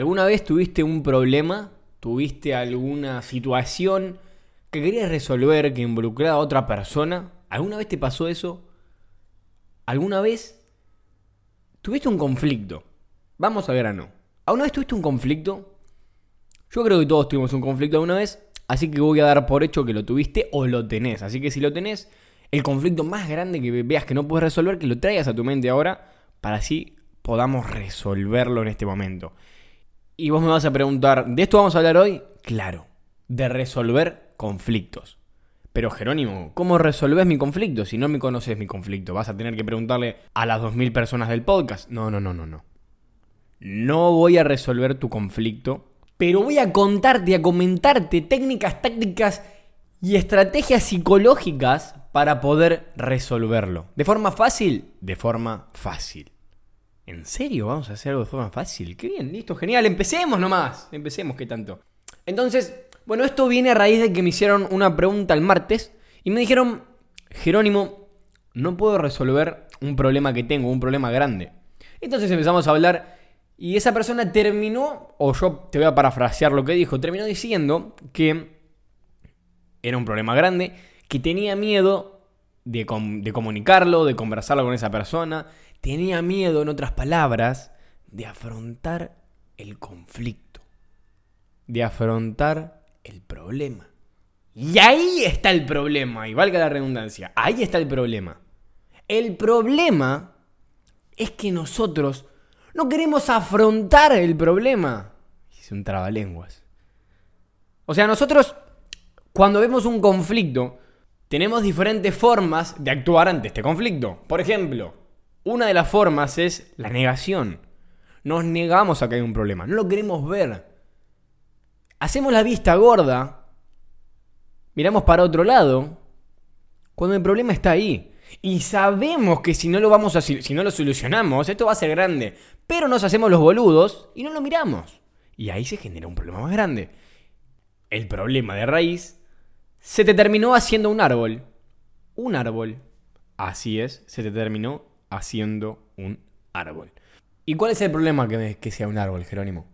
¿Alguna vez tuviste un problema? ¿Tuviste alguna situación que querías resolver que involucraba a otra persona? ¿Alguna vez te pasó eso? ¿Alguna vez tuviste un conflicto? Vamos al grano. ¿Alguna vez tuviste un conflicto? Yo creo que todos tuvimos un conflicto alguna vez, así que voy a dar por hecho que lo tuviste o lo tenés. Así que si lo tenés, el conflicto más grande que veas que no puedes resolver, que lo traigas a tu mente ahora, para así podamos resolverlo en este momento. Y vos me vas a preguntar, ¿de esto vamos a hablar hoy? Claro, de resolver conflictos. Pero Jerónimo, ¿cómo resolves mi conflicto si no me conoces mi conflicto? Vas a tener que preguntarle a las 2.000 personas del podcast. No, no, no, no, no. No voy a resolver tu conflicto, pero voy a contarte, a comentarte técnicas, tácticas y estrategias psicológicas para poder resolverlo. ¿De forma fácil? De forma fácil. ¿En serio vamos a hacer algo de forma fácil? Qué bien, listo, genial. Empecemos nomás. Empecemos, ¿qué tanto? Entonces, bueno, esto viene a raíz de que me hicieron una pregunta el martes y me dijeron, Jerónimo, no puedo resolver un problema que tengo, un problema grande. Entonces empezamos a hablar y esa persona terminó, o yo te voy a parafrasear lo que dijo, terminó diciendo que era un problema grande, que tenía miedo de, de comunicarlo, de conversarlo con esa persona, tenía miedo, en otras palabras, de afrontar el conflicto, de afrontar el problema. Y ahí está el problema, y valga la redundancia, ahí está el problema. El problema es que nosotros no queremos afrontar el problema. Es un trabalenguas. O sea, nosotros cuando vemos un conflicto, tenemos diferentes formas de actuar ante este conflicto. Por ejemplo, una de las formas es la negación. Nos negamos a que hay un problema, no lo queremos ver. Hacemos la vista gorda, miramos para otro lado, cuando el problema está ahí. Y sabemos que si no lo vamos a si no lo solucionamos, esto va a ser grande. Pero nos hacemos los boludos y no lo miramos. Y ahí se genera un problema más grande. El problema de raíz se te terminó haciendo un árbol. Un árbol. Así es, se te terminó haciendo un árbol. ¿Y cuál es el problema que, que sea un árbol, Jerónimo?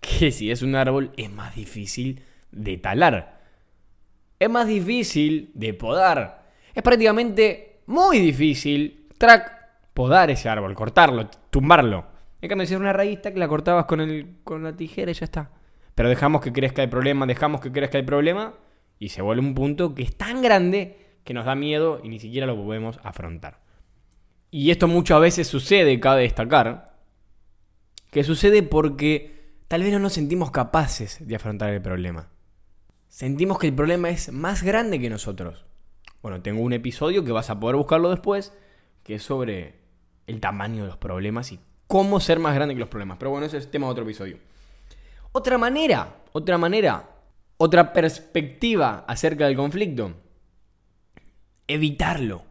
Que si es un árbol es más difícil de talar. Es más difícil de podar. Es prácticamente muy difícil, track, podar ese árbol, cortarlo, tumbarlo. En cambio, si una raíz que la cortabas con, el, con la tijera y ya está. Pero dejamos que crezca el problema, dejamos que crezca el problema y se vuelve un punto que es tan grande que nos da miedo y ni siquiera lo podemos afrontar. Y esto muchas veces sucede, cabe destacar, que sucede porque tal vez no nos sentimos capaces de afrontar el problema. Sentimos que el problema es más grande que nosotros. Bueno, tengo un episodio que vas a poder buscarlo después, que es sobre el tamaño de los problemas y cómo ser más grande que los problemas. Pero bueno, ese es tema de otro episodio. Otra manera, otra manera, otra perspectiva acerca del conflicto. Evitarlo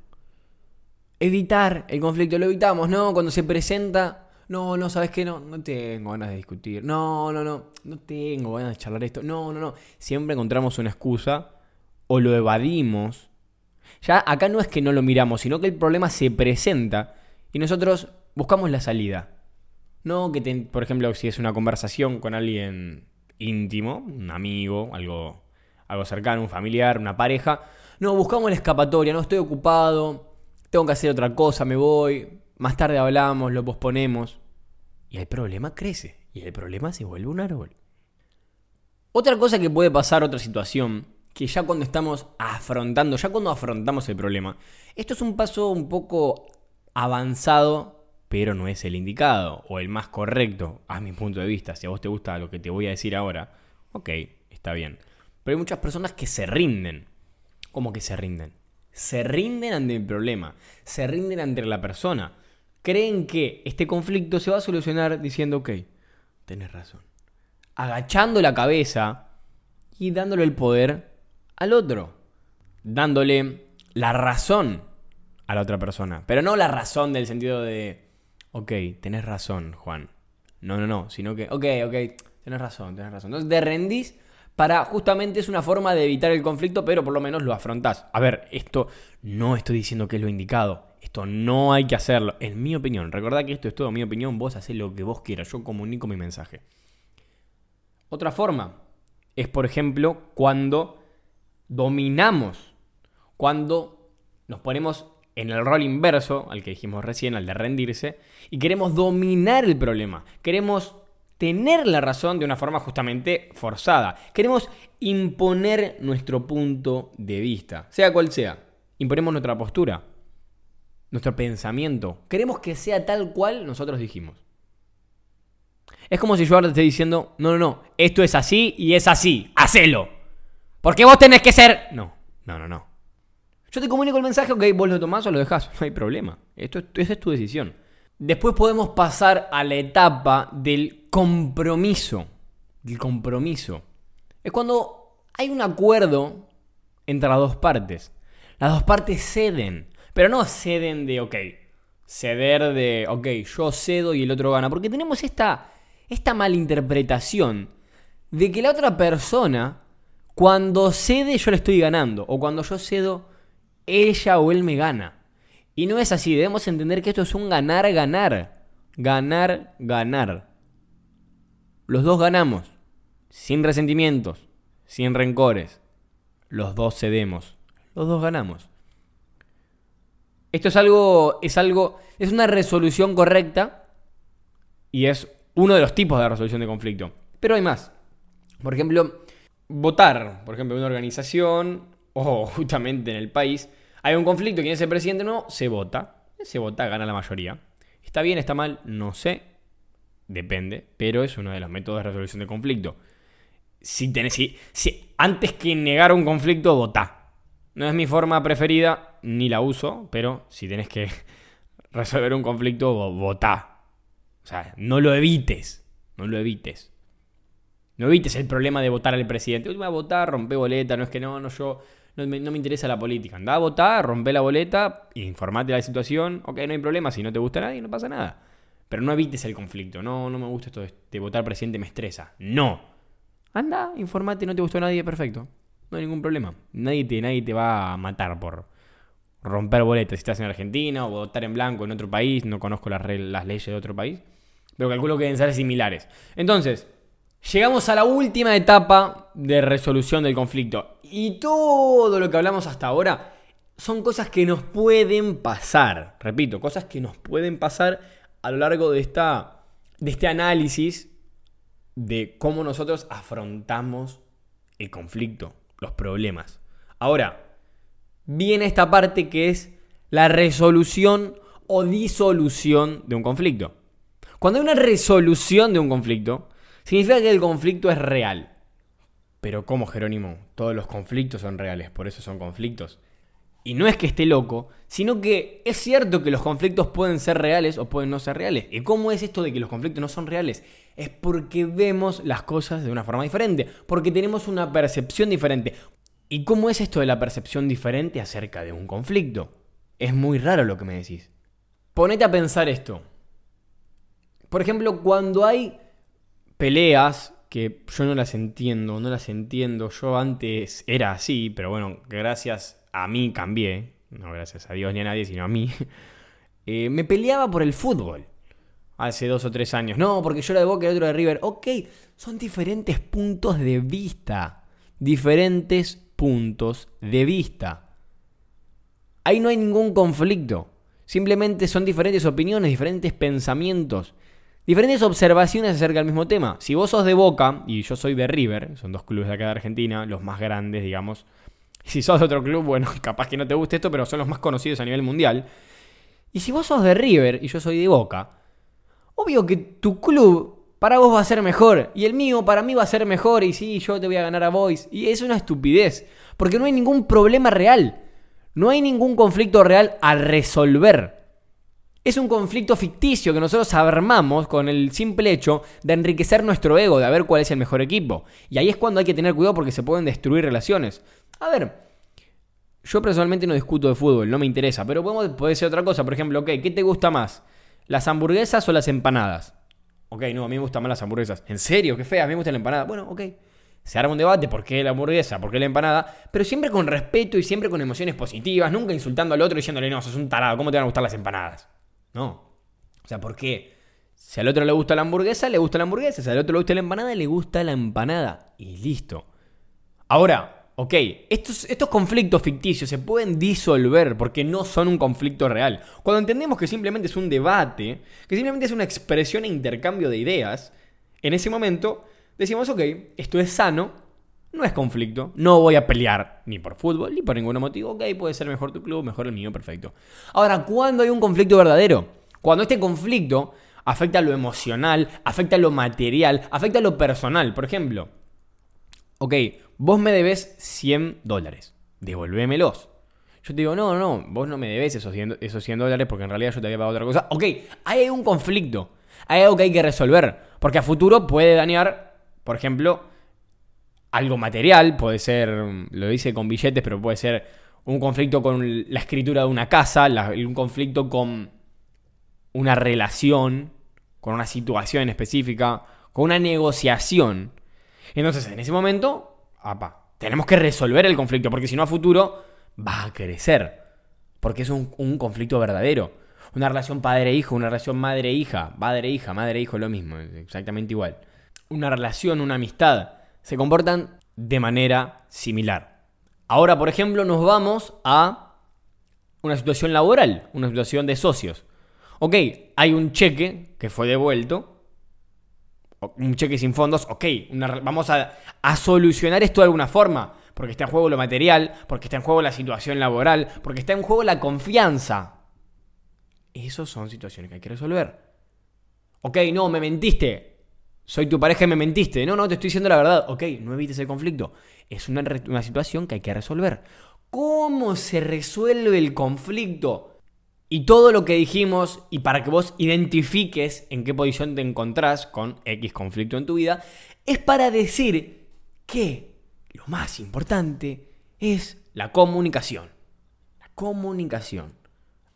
evitar el conflicto, lo evitamos, ¿no? Cuando se presenta, no, no, ¿sabes qué? No, no tengo ganas de discutir, no, no, no, no tengo ganas de charlar esto, no, no, no. Siempre encontramos una excusa o lo evadimos. Ya acá no es que no lo miramos, sino que el problema se presenta y nosotros buscamos la salida. No que, por ejemplo, si es una conversación con alguien íntimo, un amigo, algo, algo cercano, un familiar, una pareja. No, buscamos la escapatoria, no estoy ocupado, tengo que hacer otra cosa, me voy, más tarde hablamos, lo posponemos. Y el problema crece, y el problema se vuelve un árbol. Otra cosa que puede pasar, otra situación, que ya cuando estamos afrontando, ya cuando afrontamos el problema, esto es un paso un poco avanzado, pero no es el indicado o el más correcto, a mi punto de vista. Si a vos te gusta lo que te voy a decir ahora, ok, está bien. Pero hay muchas personas que se rinden. ¿Cómo que se rinden? Se rinden ante el problema, se rinden ante la persona. Creen que este conflicto se va a solucionar diciendo, ok, tenés razón. Agachando la cabeza y dándole el poder al otro. Dándole la razón a la otra persona. Pero no la razón del sentido de, ok, tenés razón, Juan. No, no, no, sino que, ok, ok, tenés razón, tenés razón. Entonces te rendís para justamente es una forma de evitar el conflicto, pero por lo menos lo afrontás. A ver, esto no estoy diciendo que es lo indicado. Esto no hay que hacerlo. En mi opinión, recordad que esto es todo mi opinión, vos hacés lo que vos quieras, yo comunico mi mensaje. Otra forma es, por ejemplo, cuando dominamos, cuando nos ponemos en el rol inverso, al que dijimos recién, al de rendirse, y queremos dominar el problema. Queremos tener la razón de una forma justamente forzada. Queremos imponer nuestro punto de vista, sea cual sea. Imponemos nuestra postura, nuestro pensamiento. Queremos que sea tal cual nosotros dijimos. Es como si yo ahora te esté diciendo, no, no, no, esto es así y es así, hacelo. Porque vos tenés que ser... No, no, no, no. Yo te comunico el mensaje, ok, vos lo tomás o lo dejás, no hay problema. Esto, esa es tu decisión. Después podemos pasar a la etapa del compromiso. Del compromiso. Es cuando hay un acuerdo entre las dos partes. Las dos partes ceden. Pero no ceden de, ok, ceder de, ok, yo cedo y el otro gana. Porque tenemos esta, esta malinterpretación de que la otra persona, cuando cede, yo le estoy ganando. O cuando yo cedo, ella o él me gana. Y no es así, debemos entender que esto es un ganar-ganar. Ganar, ganar. Los dos ganamos, sin resentimientos, sin rencores. Los dos cedemos, los dos ganamos. Esto es algo, es algo, es una resolución correcta y es uno de los tipos de resolución de conflicto. Pero hay más. Por ejemplo, votar, por ejemplo, en una organización o justamente en el país, hay un conflicto, quién es el presidente no, se vota. Se vota, gana la mayoría. ¿Está bien, está mal? No sé. Depende, pero es uno de los métodos de resolución de conflicto. Si tenés, si, si, antes que negar un conflicto, votá. No es mi forma preferida, ni la uso, pero si tenés que resolver un conflicto, votá. O sea, no lo evites. No lo evites. No evites el problema de votar al presidente. Voy a votar, rompe boleta, no es que no, no, yo no me, interesa la política. Anda a votar, rompe la boleta, informate de la situación. Ok, no hay problema, si no te gusta nadie, no pasa nada. Pero no evites el conflicto. No, no me gusta esto de, votar presidente, me estresa. No. Anda, informate, no te gustó nadie, perfecto. No hay ningún problema. Nadie te, nadie te va a matar por romper boletas si estás en Argentina o votar en blanco en otro país. No conozco las, las leyes de otro país. Pero calculo que deben ser similares. Entonces, Llegamos a la última etapa de resolución del conflicto. Y todo lo que hablamos hasta ahora son cosas que nos pueden pasar. Repito, cosas que nos pueden pasar a lo largo de, esta, de este análisis de cómo nosotros afrontamos el conflicto, los problemas. Ahora, viene esta parte que es la resolución o disolución de un conflicto. Cuando hay una resolución de un conflicto, significa que el conflicto es real. Pero ¿cómo, Jerónimo? Todos los conflictos son reales, por eso son conflictos. Y no es que esté loco, sino que es cierto que los conflictos pueden ser reales o pueden no ser reales. ¿Y cómo es esto de que los conflictos no son reales? Es porque vemos las cosas de una forma diferente, porque tenemos una percepción diferente. ¿Y cómo es esto de la percepción diferente acerca de un conflicto? Es muy raro lo que me decís. Ponete a pensar esto. Por ejemplo, cuando hay peleas que yo no las entiendo, no las entiendo. Yo antes era así, pero bueno, gracias a mí cambié. No gracias a Dios ni a nadie, sino a mí. Eh, me peleaba por el fútbol. Hace dos o tres años. No, porque yo era de Boca y el otro de River. Ok, son diferentes puntos de vista. Diferentes puntos de vista. Ahí no hay ningún conflicto. Simplemente son diferentes opiniones, diferentes pensamientos diferentes observaciones acerca del mismo tema. Si vos sos de Boca y yo soy de River, son dos clubes de acá de Argentina, los más grandes, digamos. Si sos de otro club, bueno, capaz que no te guste esto, pero son los más conocidos a nivel mundial. Y si vos sos de River y yo soy de Boca, obvio que tu club para vos va a ser mejor y el mío para mí va a ser mejor y sí, yo te voy a ganar a vos. Y es una estupidez, porque no hay ningún problema real. No hay ningún conflicto real a resolver es un conflicto ficticio que nosotros armamos con el simple hecho de enriquecer nuestro ego, de ver cuál es el mejor equipo. Y ahí es cuando hay que tener cuidado porque se pueden destruir relaciones. A ver, yo personalmente no discuto de fútbol, no me interesa, pero puede ser otra cosa. Por ejemplo, ok, ¿qué te gusta más? ¿Las hamburguesas o las empanadas? Ok, no, a mí me gustan más las hamburguesas. ¿En serio? Qué fea, a mí me gusta la empanada. Bueno, ok. Se arma un debate, ¿por qué la hamburguesa? ¿Por qué la empanada? Pero siempre con respeto y siempre con emociones positivas, nunca insultando al otro diciéndole, no, sos un tarado, ¿cómo te van a gustar las empanadas? No. O sea, ¿por qué Si al otro le gusta la hamburguesa, le gusta la hamburguesa. Si al otro le gusta la empanada, le gusta la empanada. Y listo. Ahora, ok, estos, estos conflictos ficticios se pueden disolver porque no son un conflicto real. Cuando entendemos que simplemente es un debate, que simplemente es una expresión e intercambio de ideas, en ese momento decimos, ok, esto es sano, no es conflicto, no voy a pelear ni por fútbol ni por ningún motivo, ok, puede ser mejor tu club, mejor el mío, perfecto. Ahora, ¿cuándo hay un conflicto verdadero? Cuando este conflicto afecta a lo emocional, afecta a lo material, afecta a lo personal. Por ejemplo, ok, vos me debes 100 dólares, devolvémelos. Yo te digo, no, no, vos no me debes esos 100, esos 100 dólares porque en realidad yo te había pagado otra cosa. Ok, hay un conflicto, hay algo que hay que resolver, porque a futuro puede dañar, por ejemplo, algo material, puede ser, lo dice con billetes, pero puede ser un conflicto con la escritura de una casa, un conflicto con una relación, con una situación específica, con una negociación. Entonces, en ese momento, tenemos que resolver el conflicto, porque si no a futuro va a crecer, porque es un, un conflicto verdadero. Una relación padre-hijo, una relación madre-hija, padre-hija, madre-hijo, lo mismo, exactamente igual. Una relación, una amistad, se comportan de manera similar. Ahora, por ejemplo, nos vamos a una situación laboral, una situación de socios. Ok, hay un cheque que fue devuelto, un cheque sin fondos, ok, vamos a, solucionar esto de alguna forma, porque está en juego lo material, porque está en juego la situación laboral, porque está en juego la confianza. Esas son situaciones que hay que resolver. Ok, no, me mentiste soy tu pareja y me mentiste. No, no, te estoy diciendo la verdad. Ok, no evites el conflicto. Es una situación que hay que resolver. ¿Cómo se resuelve el conflicto? Y todo lo que dijimos, y para que vos identifiques en qué posición te encontrás con X conflicto en tu vida, es para decir que lo más importante es la comunicación. La comunicación.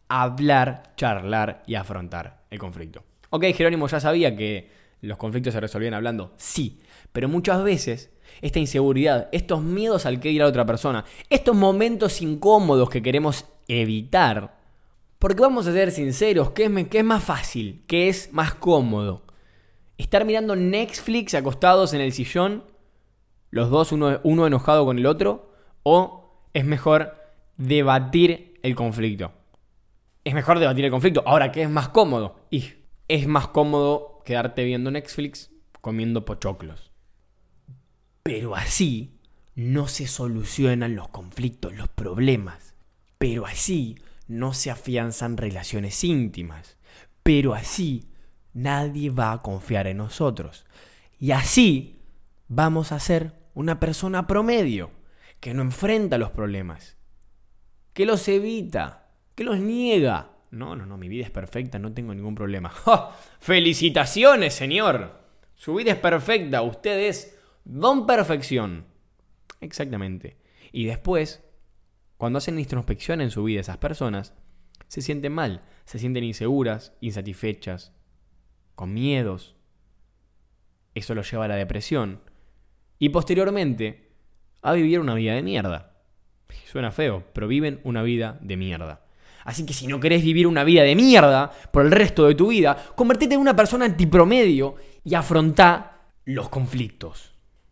Hablar, charlar y afrontar el conflicto. Ok, Jerónimo ya sabía que los conflictos se resolvían hablando, sí, pero muchas veces esta inseguridad, estos miedos al que ir a otra persona, estos momentos incómodos que queremos evitar, porque vamos a ser sinceros, ¿qué es, más fácil? ¿Qué es más cómodo? ¿Estar mirando Netflix acostados en el sillón, los dos, uno, uno enojado con el otro? ¿O es mejor debatir el conflicto? Es mejor debatir el conflicto. Ahora, ¿qué es más cómodo? Y es más cómodo quedarte viendo Netflix comiendo pochoclos. Pero así no se solucionan los conflictos, los problemas. Pero así no se afianzan relaciones íntimas. Pero así nadie va a confiar en nosotros. Y así vamos a ser una persona promedio, que no enfrenta los problemas, que los evita, que los niega, no, no, no, mi vida es perfecta, no tengo ningún problema. ¡Felicitaciones, señor! Su vida es perfecta, usted es don perfección. Exactamente. Y después, cuando hacen introspección en su vida esas personas, se sienten mal, se sienten inseguras, insatisfechas, con miedos. Eso los lleva a la depresión. Y posteriormente, a vivir una vida de mierda. Suena feo, pero viven una vida de mierda. Así que si no querés vivir una vida de mierda por el resto de tu vida, convertite en una persona antipromedio y afronta los conflictos.